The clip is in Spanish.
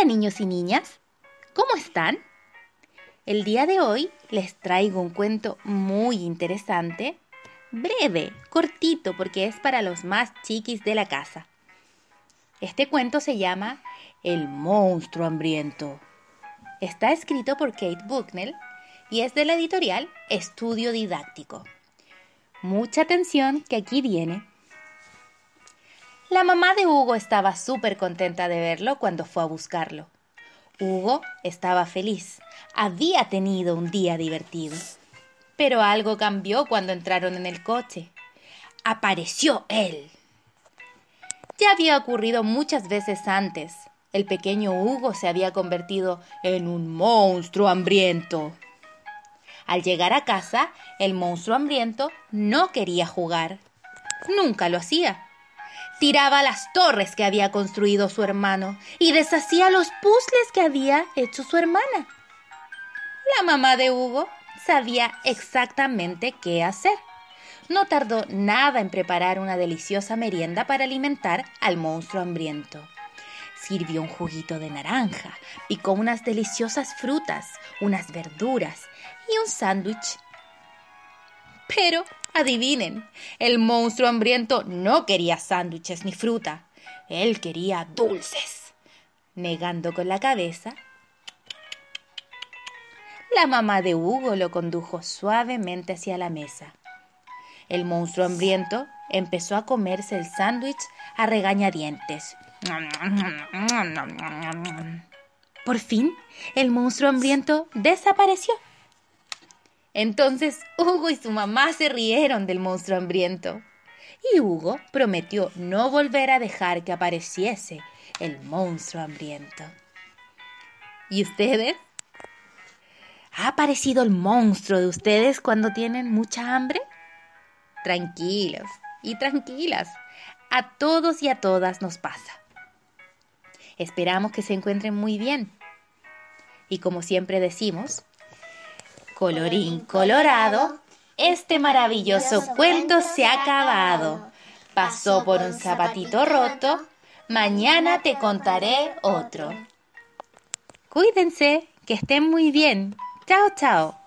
Hola niños y niñas, ¿cómo están? El día de hoy les traigo un cuento muy interesante, breve, cortito, porque es para los más chiquis de la casa. Este cuento se llama El monstruo hambriento. Está escrito por Kate Bucknell y es de la editorial Estudio Didáctico. Mucha atención que aquí viene. La mamá de Hugo estaba súper contenta de verlo cuando fue a buscarlo. Hugo estaba feliz. Había tenido un día divertido. Pero algo cambió cuando entraron en el coche. Apareció él. Ya había ocurrido muchas veces antes. El pequeño Hugo se había convertido en un monstruo hambriento. Al llegar a casa, el monstruo hambriento no quería jugar. Nunca lo hacía tiraba las torres que había construido su hermano y deshacía los puzzles que había hecho su hermana. La mamá de Hugo sabía exactamente qué hacer. No tardó nada en preparar una deliciosa merienda para alimentar al monstruo hambriento. Sirvió un juguito de naranja, picó unas deliciosas frutas, unas verduras y un sándwich. Pero Adivinen, el monstruo hambriento no quería sándwiches ni fruta, él quería dulces. Negando con la cabeza, la mamá de Hugo lo condujo suavemente hacia la mesa. El monstruo hambriento empezó a comerse el sándwich a regañadientes. Por fin, el monstruo hambriento desapareció. Entonces Hugo y su mamá se rieron del monstruo hambriento. Y Hugo prometió no volver a dejar que apareciese el monstruo hambriento. ¿Y ustedes? ¿Ha aparecido el monstruo de ustedes cuando tienen mucha hambre? Tranquilos y tranquilas. A todos y a todas nos pasa. Esperamos que se encuentren muy bien. Y como siempre decimos, Colorín colorado, este maravilloso cuento se ha acabado. Pasó por un zapatito roto, mañana te contaré otro. Cuídense, que estén muy bien. Chao, chao.